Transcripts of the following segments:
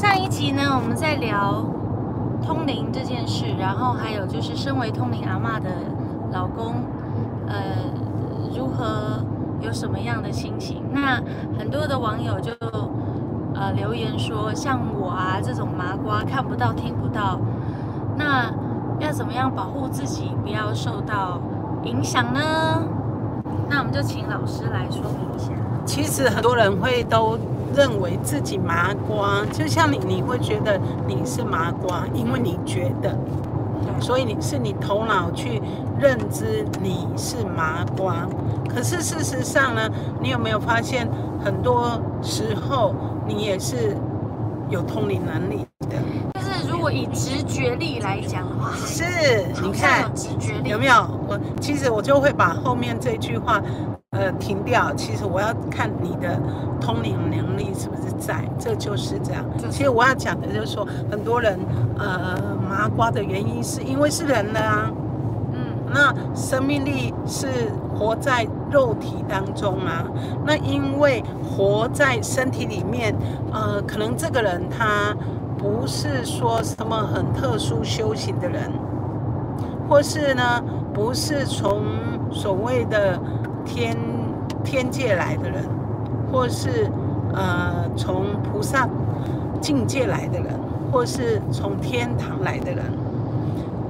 上一集呢，我们在聊通灵这件事，然后还有就是身为通灵阿嬷的老公，呃，如何有什么样的心情？那很多的网友就呃留言说，像我啊这种麻瓜看不到听不到，那要怎么样保护自己不要受到影响呢？那我们就请老师来说明一下。其实很多人会都认为自己麻瓜，就像你，你会觉得你是麻瓜，因为你觉得，所以你是你头脑去认知你是麻瓜。可是事实上呢，你有没有发现，很多时候你也是有通灵能力果以直觉力来讲的话，是，你看直觉力有没有？我其实我就会把后面这句话，呃，停掉。其实我要看你的通灵能力是不是在，这就是这样。就是其实我要讲的就是说，很多人呃麻瓜的原因是因为是人的啊，嗯，那生命力是活在肉体当中啊。那因为活在身体里面，呃，可能这个人他不是说什么很特殊修行的人，或是呢不是从所谓的天天界来的人，或是呃从菩萨境界来的人，或是从天堂来的人。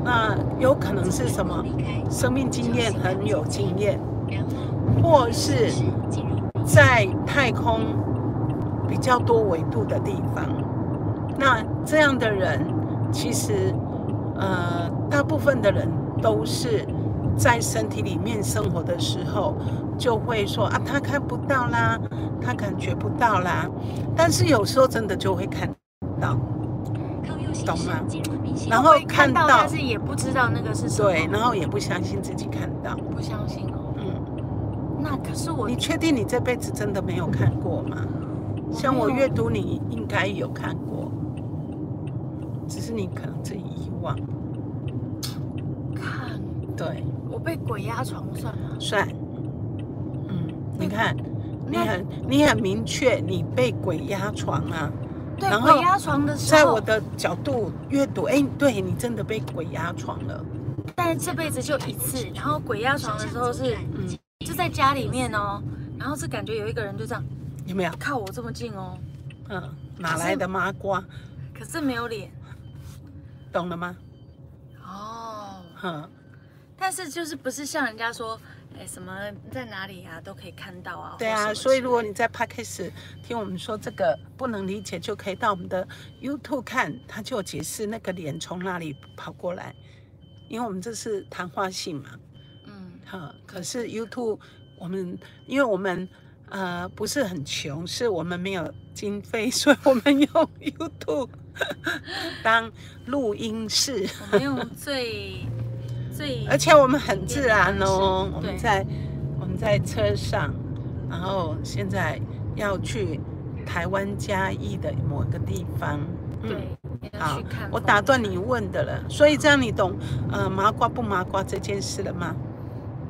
那有可能是什么？生命经验很有经验，或是在太空比较多维度的地方。那这样的人，其实呃，大部分的人都是在身体里面生活的时候，就会说啊，他看不到啦，他感觉不到啦。但是有时候真的就会看到，懂吗？然后看到，但是也不知道那个是什么，对，然后也不相信自己看到。不相信哦。嗯，那可是我你确定你这辈子真的没有看过吗？像我阅读，你应该有看过，只是你可能自己遗忘。看对，我被鬼压床算吗？算。嗯，你看，你很你很明确，你被鬼压床啊。对，然后鬼压床的时候，在我的角度阅读，哎，对你真的被鬼压床了。但是这辈子就一次，然后鬼压床的时候是嗯，就在家里面哦，然后是感觉有一个人就这样有没有？靠我这么近哦，嗯，哪来的麻瓜？可是没有脸懂了吗？哦。哼。但是就是不是像人家说，哎，什么在哪里啊都可以看到啊？对啊，所以如果你在 Podcast 听我们说这个不能理解，就可以到我们的 YouTube 看，他就有解释那个脸从哪里跑过来，因为我们这是谈话性嘛，嗯，哈。可是 YouTube 我们因为我们呃不是很穷，是我们没有经费，所以我们用 YouTube 当录音室。我们用最 最，而且我们很自然哦，我们在我们在车上，然后现在要去台湾嘉义的某一个地方。对，要好。我打断你，问的了，所以这样你懂呃麻瓜不麻瓜这件事了吗？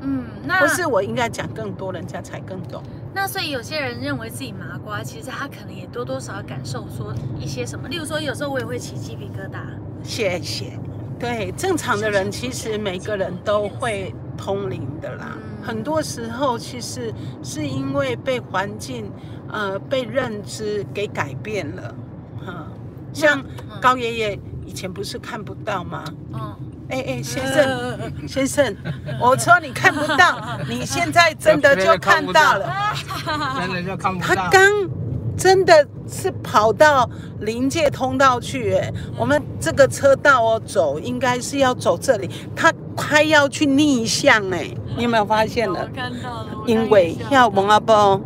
嗯，那不是我应该讲更多，人家才更懂。那所以有些人认为自己麻瓜，其实他可能也多多少少感受说一些什么，例如说有时候我也会起鸡皮疙瘩，谢谢。对，正常的人其实每个人都会通灵的啦。嗯很多时候其实是因为被环境、呃被认知给改变了，哈、像嗯高爷爷以前不是看不到吗？嗯，哎哎，先生，先生，我说你看不到，你现在真的就看到了。真的就看不到。他刚真的是跑到临界通道去，哎，我们这个车道哦走，应该是要走这里，他快要去逆向，哎，你有没有发现我了？看到了，因为要蒙阿波，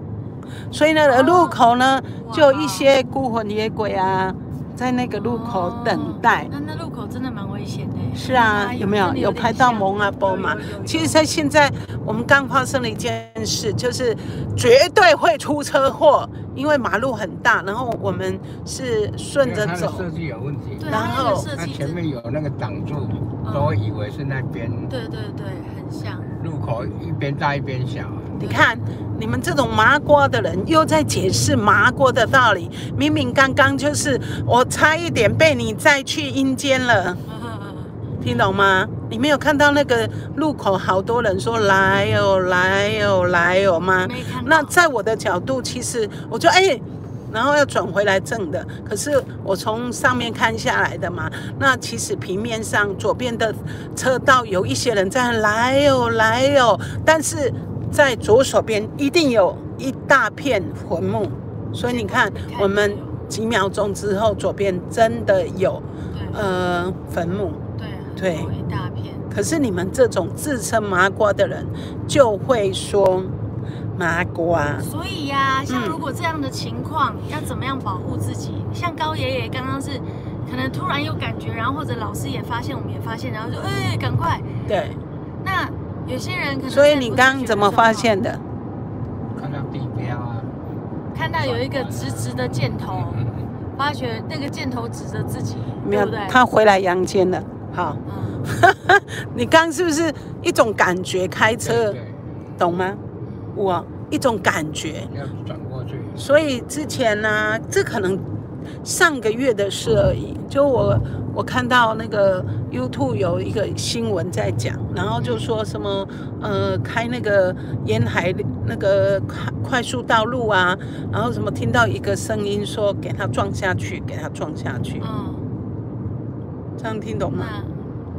所以呢，路口呢就有一些孤魂野鬼啊，在那个路口等待哦。那那路口真的蛮危险的。是啊，有没有有拍到蒙阿波嘛其实，在现在我们刚发生了一件事，就是绝对会出车祸，因为马路很大，然后我们是顺着走，它的设计有问题，然后设计它前面有那个挡住，嗯都会以为是那边。对对对，很像。路口一边大一边小，你看，你们这种麻瓜的人又在解释麻瓜的道理，明明刚刚就是我差一点被你再去阴间了，听懂吗？你没有看到那个路口好多人说来哦来哦来哦吗？那在我的角度，其实我就哎。然后要转回来正的，可是我从上面看下来的嘛，那其实平面上左边的车道有一些人在来哦来哦，但是在左手边一定有一大片坟墓，所以你看看我们有几秒钟之后，左边真的有对。呃坟墓。对对。一大片。可是你们这种自称麻瓜的人，就会说麻瓜。所以呀、像嗯如果这样的情况，要怎么样保护自己？像高爷爷刚刚是可能突然有感觉，然后或者老师也发现，我们也发现，然后就哎，赶快。对，那有些人可能所以你刚刚怎么发现的？看到地标啊，看到有一个直直的箭头，嗯，发觉那个箭头指着自己，没有他回来阳间了。好，嗯，你刚刚是不是一种感觉开车，懂吗？我一种感觉。要转过去，所以之前呢、这可能上个月的事而已。就我我看到那个 YouTube 有一个新闻在讲，然后就说什么呃开那个沿海那个快快速道路啊，然后什么听到一个声音说给他撞下去，给他撞下去，嗯，这样听懂吗？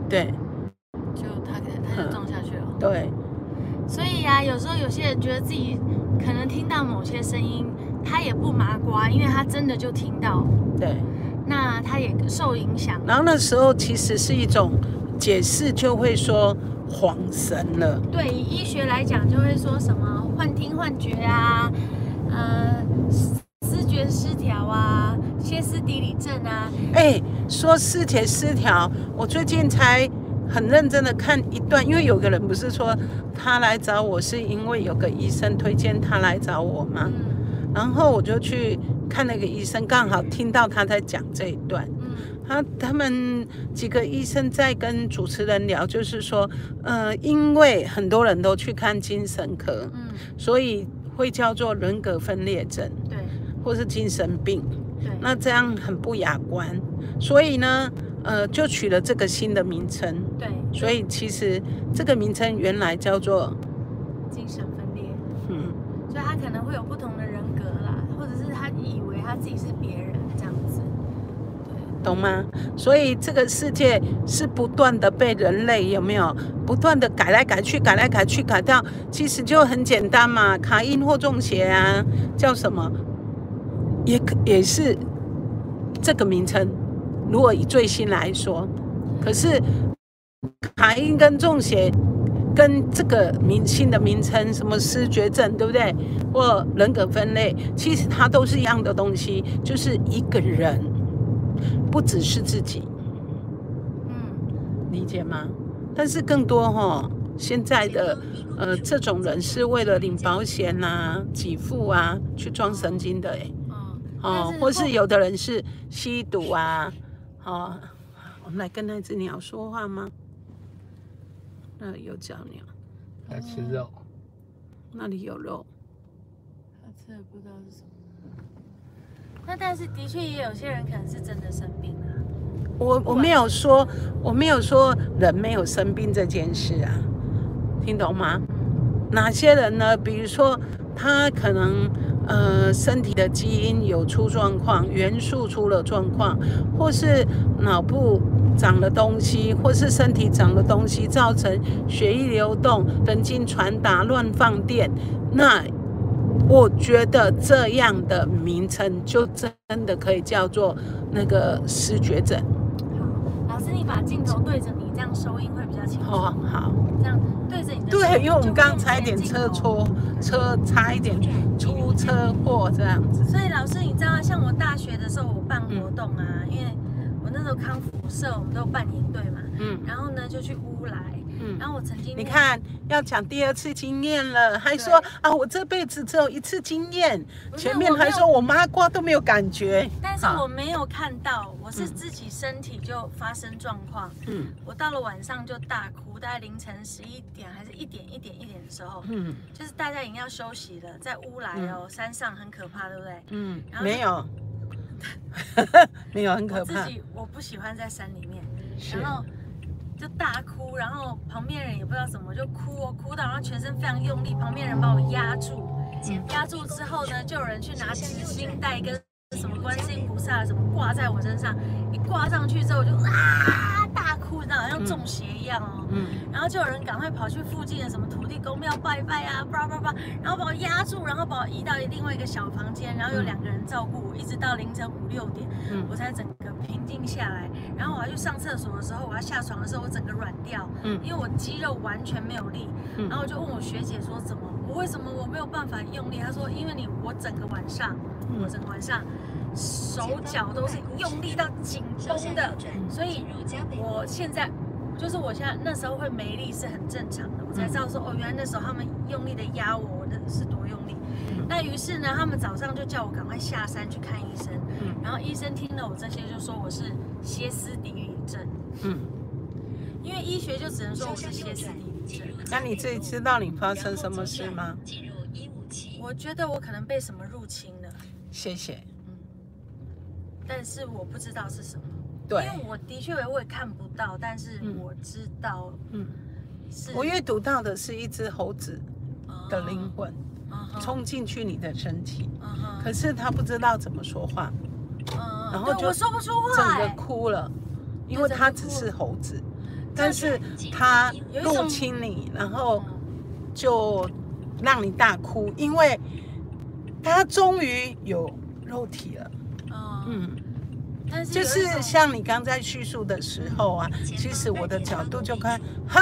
对就他可能他就撞下去了。对，所以啊、有时候有些人觉得自己可能听到某些声音，他也不麻瓜，因为他真的就听到，对。那他也受影响。然后那时候其实是一种解释，就会说晃神了。对，以医学来讲，就会说什么幻听、幻觉啊，呃，思思觉失调啊，歇斯底里症啊，哎，说视觉失调，我最近才很认真的看一段，因为有个人不是说他来找我是因为有个医生推荐他来找我吗？嗯然后我就去看那个医生，刚好听到他在讲这一段。嗯他他们几个医生在跟主持人聊，就是说，呃，因为很多人都去看精神科，嗯，所以会叫做人格分裂症对或是精神病。对，那这样很不雅观，所以呢，呃，就取了这个新的名称。对，所以其实这个名称原来叫做，精神分裂，嗯，所以他可能会有不同的人格啦，或者是他以为他自己是别人这样子。对，懂吗？所以这个世界是不断的被人类有没有不断的改来改去，改来改去，改掉其实就很简单嘛，卡因或中邪啊，叫什么，也可也是这个名称。如果以最新来说，可是卡因跟中邪跟这个明星的名称，什么失觉症，对不对？或人格分类，其实它都是一样的东西，就是一个人，不只是自己，嗯，理解吗？但是更多哈、现在的呃这种人是为了领保险啊、给付啊去装神经的哎，哦，哦，或是有的人是吸毒啊，哦，我们来跟那只鸟说话吗？那里有脚鸟，来吃肉，那里有肉，他吃的不知道是什么。那但是的确也有些人可能是真的生病了、我我没有说我没有说人没有生病这件事啊，听懂吗？哪些人呢？比如说他可能呃身体的基因有出状况，元素出了状况，或是脑部长了东西，或是身体长了东西，造成血液流动、神经传达乱放电，那我觉得这样的名称就真的可以叫做那个失觉症。好，老师，你把镜头对着你，这样收音会比较清楚。哦，好。这样对着你的。对，因为我们刚刚差一点车戳车，差一点出车祸这样子。所以老师，你知道，像我大学的时候，我办嗯活动啊，因为我那时候康复社，我们都有办营队嘛，嗯然后呢就去乌来，嗯，然后我曾经你，看要讲第二次经验了，还说啊，我这辈子只有一次经验，前面还说我妈瓜都没有感觉。但是我没有看到，我是嗯。自己身体就发生状况，嗯。我到了晚上就大哭，五，大概凌晨十一点还是一点一点一点的时候，嗯。就是大家已经要休息了，在乌来哦，山上很可怕，对不对？嗯然，后没有，没有很可我自，己我不喜欢在山里面，然后就大哭，然后旁边人也不知道怎么就哭哦，哭到然后全身非常用力，旁边人把我压住，压住之后呢，就有人去拿纸巾带跟什么观世音菩萨什么挂在我身上，一挂上去之后我就啊大哭，你知道好像中邪一样哦。嗯然后就有人赶快跑去附近的什么土地公庙拜拜啊，叭叭叭，然后把我压住，然后把我移到另外一个小房间，然后有两个人照顾我，一直到凌晨五六点，嗯我才整个平静下来。然后我要去上厕所的时候，我要下床的时候，我整个软掉，嗯因为我肌肉完全没有力。嗯然后我就问我学姐说怎么，我为什么我没有办法用力？他说因为你我整个晚上，嗯我整个晚上手脚都是用力到紧绷的，所以我现在就是我现在那时候会没力是很正常的，我才知道说哦，原来那时候他们用力的压我，我的是多用力。嗯那于是呢，他们早上就叫我赶快下山去看医生，嗯然后医生听了我这些就说我是歇斯底里症，嗯，因为医学就只能说我是歇斯底。那你自己知道你发生什么事吗？我觉得我可能被什么入侵了，谢谢。嗯。但是我不知道是什么。对。因，为我的确我也看不到，但是嗯。我知道嗯，是我阅读到的是一只猴子的灵魂冲进去你的身体，可是他不知道怎么说话，嗯然后就对我说不出整个话欸，哭了，因为他只是猴子，但是他入侵你，然后嗯就让你大哭，因为他终于有肉体了。嗯，嗯，但是就是像你刚在叙述的时候啊，其实我的角度就看，哈，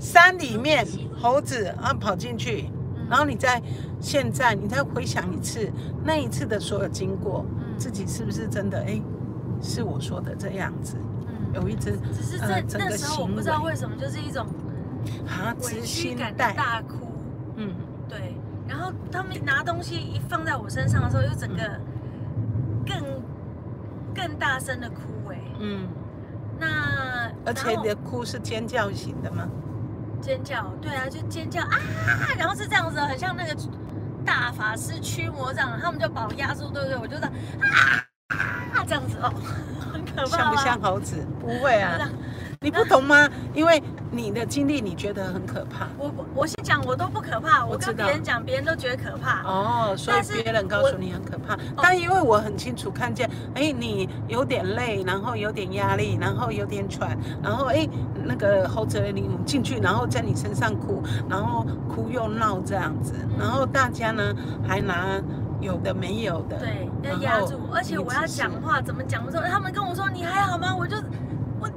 山里面猴子啊跑进去，嗯然后你在现在你再回想一次那一次的所有经过，嗯自己是不是真的哎，是我说的这样子？嗯，有一只只是呃这整个那时候我不知道为为什么就是一种啊，委屈感的，大哭，嗯，对，然后他们拿东西一放在我身上的时候，又整个更更大声的哭哎，嗯，那而且你的哭是尖叫型的吗？尖叫，对啊，就尖叫啊，然后是这样子，很像那个大法师驱魔这样，他们就把我压住，对不对？我就这样啊这样子哦，很可怕像不像猴子？不会啊，你不懂吗？因为你的经历你觉得很可怕。我我先讲，我都不可怕，我跟别人讲，别人都觉得可怕。哦，所以别人告诉你很可怕，但因为我很清楚看见，哎，你有点累，然后有点压力，然后有点喘，然后哎，那个猴子的灵魂进去，然后在你身上哭，然后哭又闹这样子，然后大家呢还拿有的没有的，对，要压住，而且我要讲话，怎么讲的时候，他们跟我说你还好吗？我就我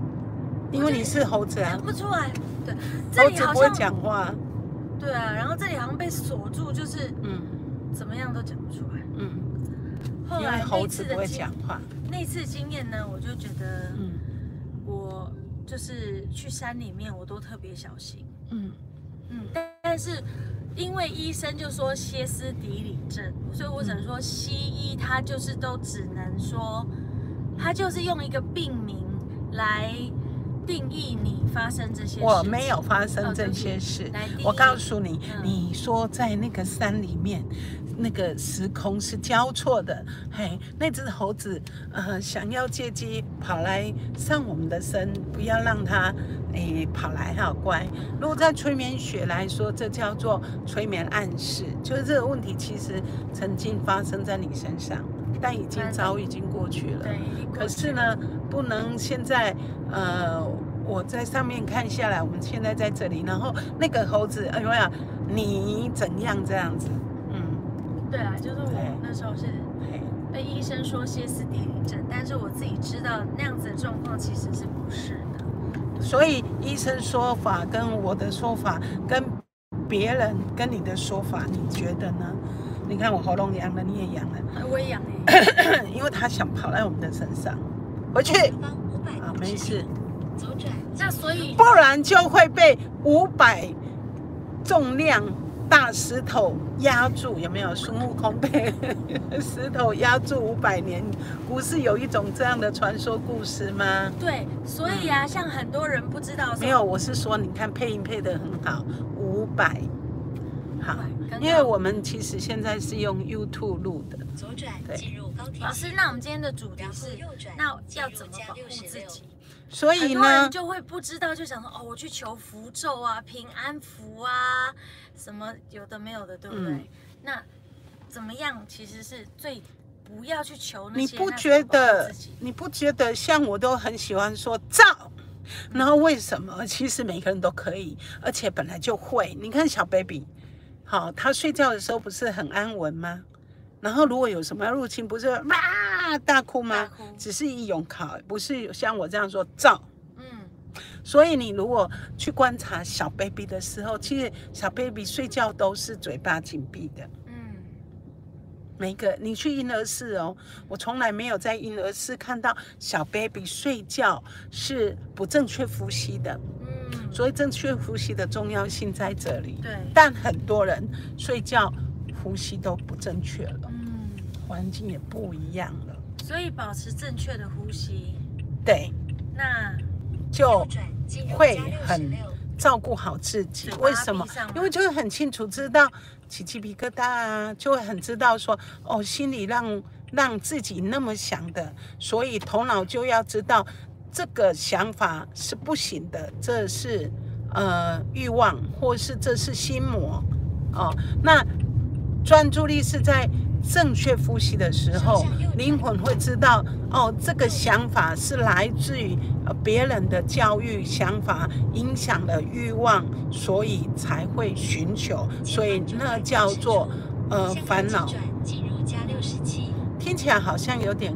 因为你是猴子啊讲，不出来。对，这里好像讲话，对啊，然后这里好像被锁住，就是嗯怎么样都讲不出来。嗯，后来那猴子不会次的经讲话，那次经验呢，我就觉得嗯我就是去山里面，我都特别小心。嗯嗯，但但是因为医生就说歇斯底里症，所以我只能说西医他就是都只能说，他就是用一个病名来定义你发生这些事。我没有发生这些事。我告诉你，嗯你说在那个山里面，那个时空是交错的。嘿，那只猴子呃想要借机跑来上我们的身，不要让它诶跑来哈乖。如果在催眠学来说，这叫做催眠暗示，就是这个问题其实曾经发生在你身上，但已经早已经过去了。可是呢，不能现在呃，我在上面看下来，我们现在在这里，然后那个猴子，哎呦呀，你怎样这样子？嗯，对啊，就是我那时候是，被医生说歇斯底里症，但是我自己知道那样子的状况其实是不是的。所以医生说法跟我的说法，跟别人跟你的说法，你觉得呢？你看我喉咙痒了，你也痒了，哎我也痒哎、因为他想跑在我们的身上，回去啊，没事，那所以不然就会被五百重量大石头压住，有没有？孙悟空被 石头压住五百年，不是有一种这样的传说故事吗？对，所以啊，像很多人不知道没有，我是说，你看配音配的很好，五百。好500刚，刚因为我们其实现在是用 YouTube 录的，左转对进入高铁老师，那我们今天的主题是右转，那要怎么保护自己？所以很多人呢，就会不知道，就想说哦，我去求符咒啊、平安符啊，什么有的没有的，对不对？嗯那怎么样其实是最不要去求那你些？你不觉得？你不觉得像我都很喜欢说照？然后为什么？其实每个人都可以，而且本来就会。你看小 baby，好，他睡觉的时候不是很安稳吗？然后如果有什么入侵，不是哇大哭吗哭？只是一勇考，不是像我这样说照。嗯，所以你如果去观察小 baby 的时候，其实小 baby 睡觉都是嘴巴紧闭的。嗯，每个你去婴儿室哦，我从来没有在婴儿室看到小 baby 睡觉是不正确呼吸的。嗯，所以正确呼吸的重要性在这里。对，但很多人睡觉呼吸都不正确了，嗯，环境也不一样了。所以保持正确的呼吸，对，那就会很，照顾好自己为什么？因为就会很清楚知道起鸡皮疙瘩啊，就会很知道说哦，心里让让自己那么想的，所以头脑就要知道这个想法是不行的，这是呃欲望，或是这是心魔哦。那专注力是在正确呼吸的时候，灵魂会知道哦，这个想法是来自于呃别人的教育想法影响了欲望，所以才会寻求，所以那叫做呃烦恼听起来好像有点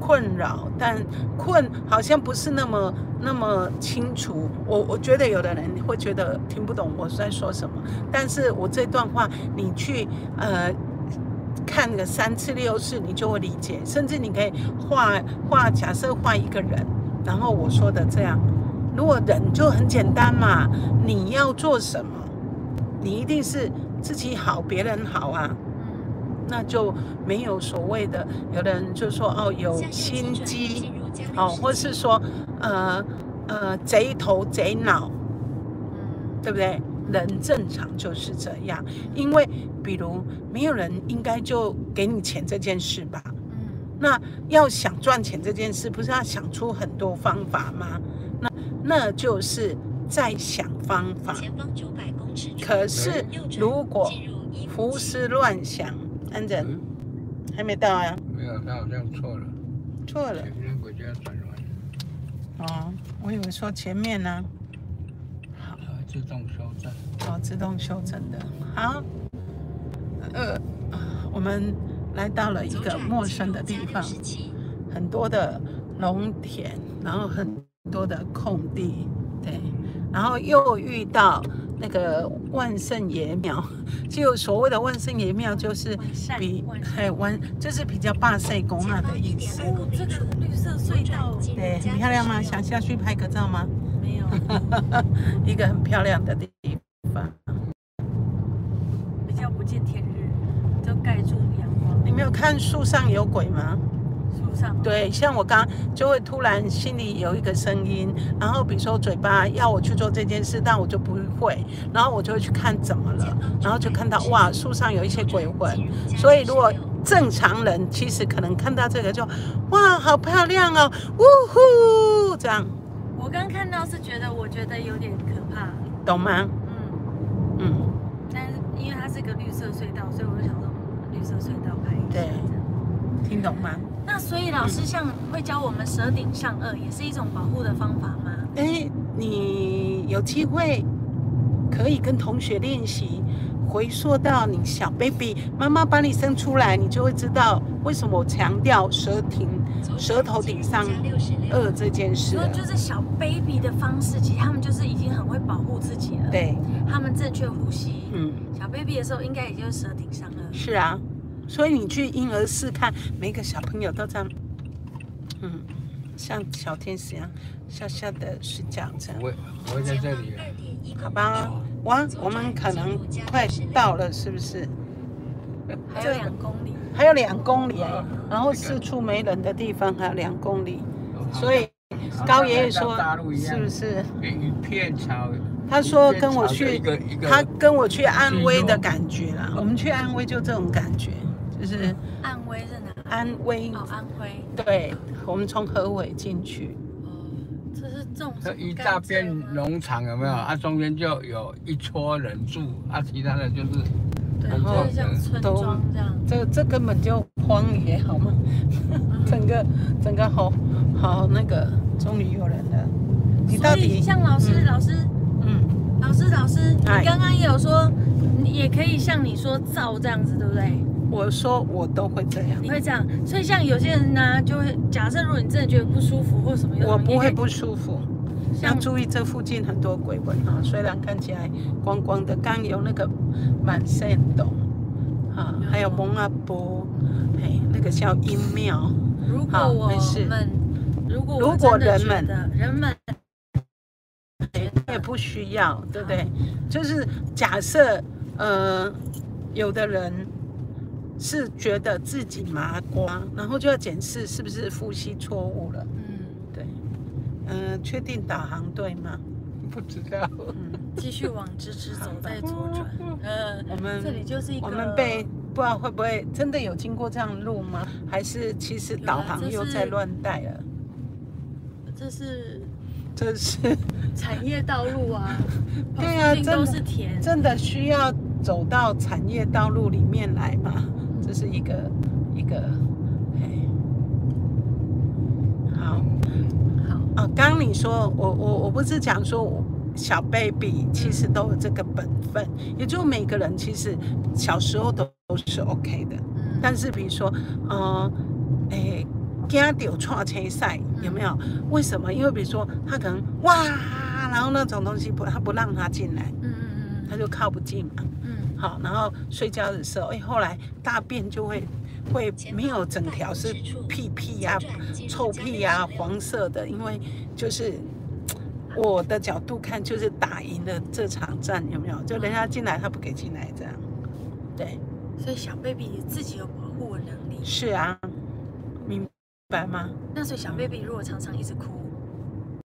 困扰，但困好像不是那么那么清楚。我我觉得有的人会觉得听不懂我在说什么，但是我这段话你去呃看个三次六次，你就会理解。甚至你可以画画，假设画一个人，然后我说的这样，如果人就很简单嘛，你要做什么，你一定是自己好，别人好啊。嗯那就没有所谓的，有的人就说哦有心机哦，或是说呃呃贼头贼脑，嗯对不对？人正常就是这样，因为比如没有人应该就给你钱这件事吧？嗯那要想赚钱这件事，不是要想出很多方法吗？那那就是在想方法。前方九百公尺，可是如果胡思乱想，安人嗯，还没到啊，没有，他好像错了，错了。前面轨就要转弯，哦，我以为说前面呢，自动修正。哦，自动修正的。好，呃，我们来到了一个陌生的地方很多的农田，然后很多的空地，对，然后又遇到那个万圣爷庙，就所谓的万圣爷庙就是比还万，就是比较霸塞公啊的意思。哦，这个绿色隧道对，很漂亮吗？想下去拍个照吗？没有，一个很漂亮的地方。比较不见天日，就盖住阳光。你没有看树上有鬼吗？树上，对，像我刚刚就会突然心里有一个声音，然后比如说嘴巴要我去做这件事，但我就不会，然后我就会去看怎么了，然后就看到哇，树上有一些鬼魂。所以如果正常人其实可能看到这个就哇，好漂亮哦，呜呼，这样我刚看到是觉得，我觉得有点可怕，懂吗？嗯，嗯，但是因为它是个绿色隧道，所以我就想说，嗯绿色隧道拍一下对听懂吗？那所以老师像会教我们舌顶上颚，也是一种保护的方法吗？哎，你有机会可以跟同学练习，回溯到你小 baby，妈妈把你生出来，你就会知道为什么我强调舌顶、舌头顶上颚这件事就是小 baby 的方式，其实他们就是已经很会保护自己了。，对，他们正确呼吸。嗯，小 baby 的时候，应该也就是舌顶上颚。是啊，所以你去婴儿室看，每个小朋友都这样，嗯，像小天使一样，笑笑的睡觉这样。不。会，在这里好吧。哦哇，我们可能快到了，是不是？还有两公里。还有两公里哎，然后四处没人的地方还有两公里，所以高爷爷说是不是？一片草。他说跟我去他跟我去安徽的感觉啦。我们去安徽就这种感觉，就是安徽是哪？安徽哦，安徽。对，我们从河尾进去。哦，这一大片农场有没有？啊，中间就有一撮人住，啊，其他的就是。对，就是像村庄这样。这这根本就荒野，好吗？整个整个好好那个，终于有人了。你到底像老师老师，嗯，老师老师，你刚刚也有说，你也可以像你说造这样子，对不对？我说我都会这样，你会这样。所以像有些人呢，就会假设如果你真的觉得不舒服或什么，我不会不舒服。要注意这附近很多鬼魂啊，虽然看起来光光的，刚有那个满山洞，啊，还有蒙阿波，嘿，那个叫阴庙。如果我们，如果如果人们人们，也不需要，对不对？就是假设，呃，有的人是觉得自己麻瓜，然后就要检视是不是呼吸错误了。嗯，对，嗯确定导航对吗？不知道。嗯，继续往直直走，再左转。呃，我们这里就是一个。我们被不知道会不会真的有经过这样路吗？还是其实导航又在乱带了？这是，这是产业道路啊。对啊，都是田，真的需要走到产业道路里面来吗？这是一个一个。好好啊，刚你说我我我不是讲说小 baby 其实都有这个本分，也就每个人其实小时候都都是 OK 的。但是比如说，呃，诶，惊到撞车赛有没有？为什么？因为比如说他可能哇，然后那种东西不，他不让他进来，嗯嗯嗯，他就靠不近嘛。嗯，好，然后睡觉的时候，哎，后来大便就会。会没有整条是屁屁呀、臭屁呀、黄色的，因为就是我的角度看，就是打赢了这场战，有没有？就人家进来，他不给进来，这样。对。所以小 baby 自己有保护能力。是啊，明白吗？那所以小 baby 如果常常一直哭，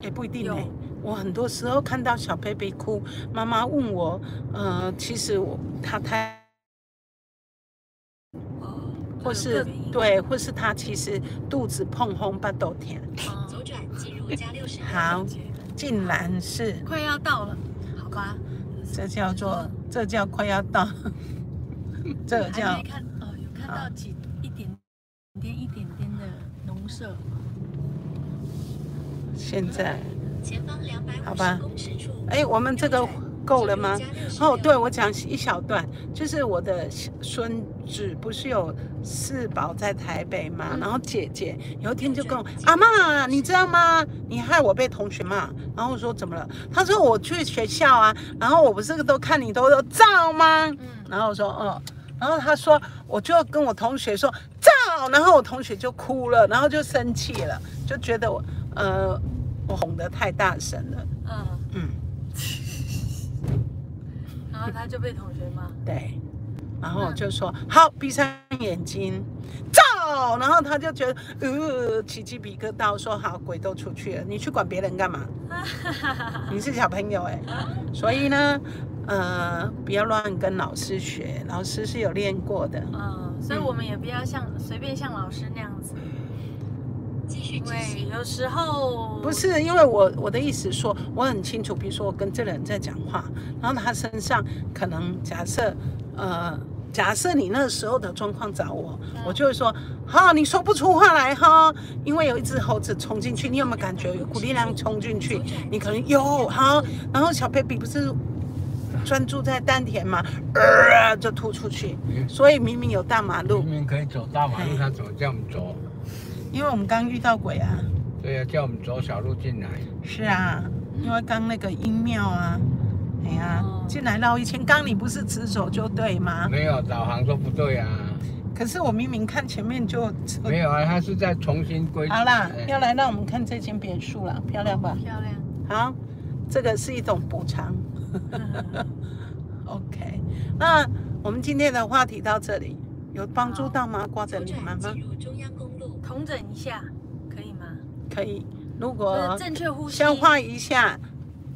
也不一定哎。我很多时候看到小 baby 哭，妈妈问我，呃，其实我他太。或是对，或是他其实肚子碰红巴豆甜。左转进入加六十。好，竟然是快要到了，好吧？这叫做这叫快要到，这叫。看哦，有看到几一点点一点点的农舍。现在。前方两百好吧。哎，我们这个。够了吗？哦，对，我讲一小段，就是我的孙子不是有四宝在台北嘛，然后姐姐有一天就跟我阿妈，你知道吗？你害我被同学骂，然后我说怎么了？他说我去学校啊，然后我不是都看你都有照吗？嗯，然后我说哦，然后他说我就跟我同学说照，然后我同学就哭了，然后就生气了，就觉得我呃我哄得太大声了，嗯。嗯。然后他就被同学骂，对，然后就说好，闭上眼睛，走，然后他就觉得呃起鸡皮疙瘩，说好，鬼都出去了，你去管别人干嘛？你是小朋友哎，所以呢，呃，不要乱跟老师学，老师是有练过的，嗯，所以我们也不要像随便像老师那样子。对，有时候不是因为我我的意思说，我很清楚，比如说我跟这个人在讲话，然后他身上可能假设，呃，假设你那时候的状况找我，我就会说，好，你说不出话来哈，因为有一只猴子冲进去，你有没有感觉有股力量冲进去？你可能有，好，然后小 baby 不是专注在丹田嘛，呃，就吐出去，所以明明有大马路，明明可以走大马路，他怎么这样走？因为我们刚遇到鬼啊，对呀，叫我们走小路进来。是啊，因为刚那个阴庙啊，哎呀，进来绕一圈。刚你不是直走就对吗？没有，导航说不对啊。可是我明明看前面就没有啊，他是在重新规。好啦，要来让我们看这间别墅了，漂亮吧？漂亮。好，这个是一种补偿。OK，那我们今天的话题到这里，有帮助到吗？挂着你们吗转进？入中央公路。统整一下，可以吗？可以，如果正确呼吸，消化一下，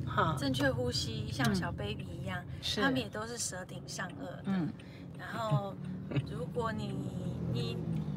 好，正确呼吸，像嗯小 baby 一样，是他们也都是舌顶上颚的。嗯，然后，如果你你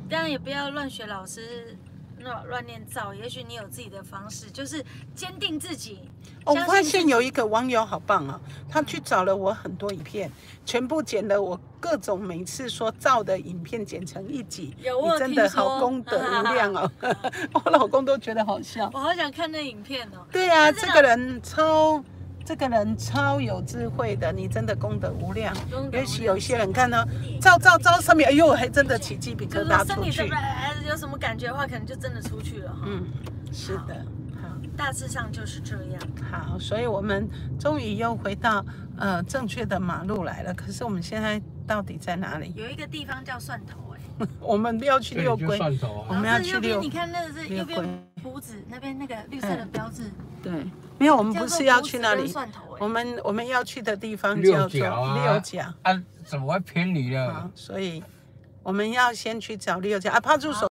当然也不要乱学老师乱乱念造，也许你有自己的方式，就是坚定自己。我发现有一个网友好棒啊，他去找了我很多影片，全部剪了我各种每次说照的影片剪成一集，你真的好功德无量哦，我老公都觉得好笑。我好想看那影片哦。对啊，这个人超，这个人超有智慧的，你真的功德无量。也许有一些人看到照照照上面，哎呦，还真的起鸡皮疙就是说瘩出去身体这。边有什么感觉的话，可能就真的出去了哈。嗯，是的，好。大致上就是这样。好，所以我们终于又回到呃正确的马路来了。可是我们现在到底在哪里？有一个地方叫蒜头哎、我们要去六龟，蒜头啊，我们要去六你看那个是右边龟胡子那边那个绿色的标志，对，没有，我们不是要去那里，我们我们要去的地方六叫做角啊六甲。啊，怎么会偏离了？，所以我们要先去找六甲啊，怕助手。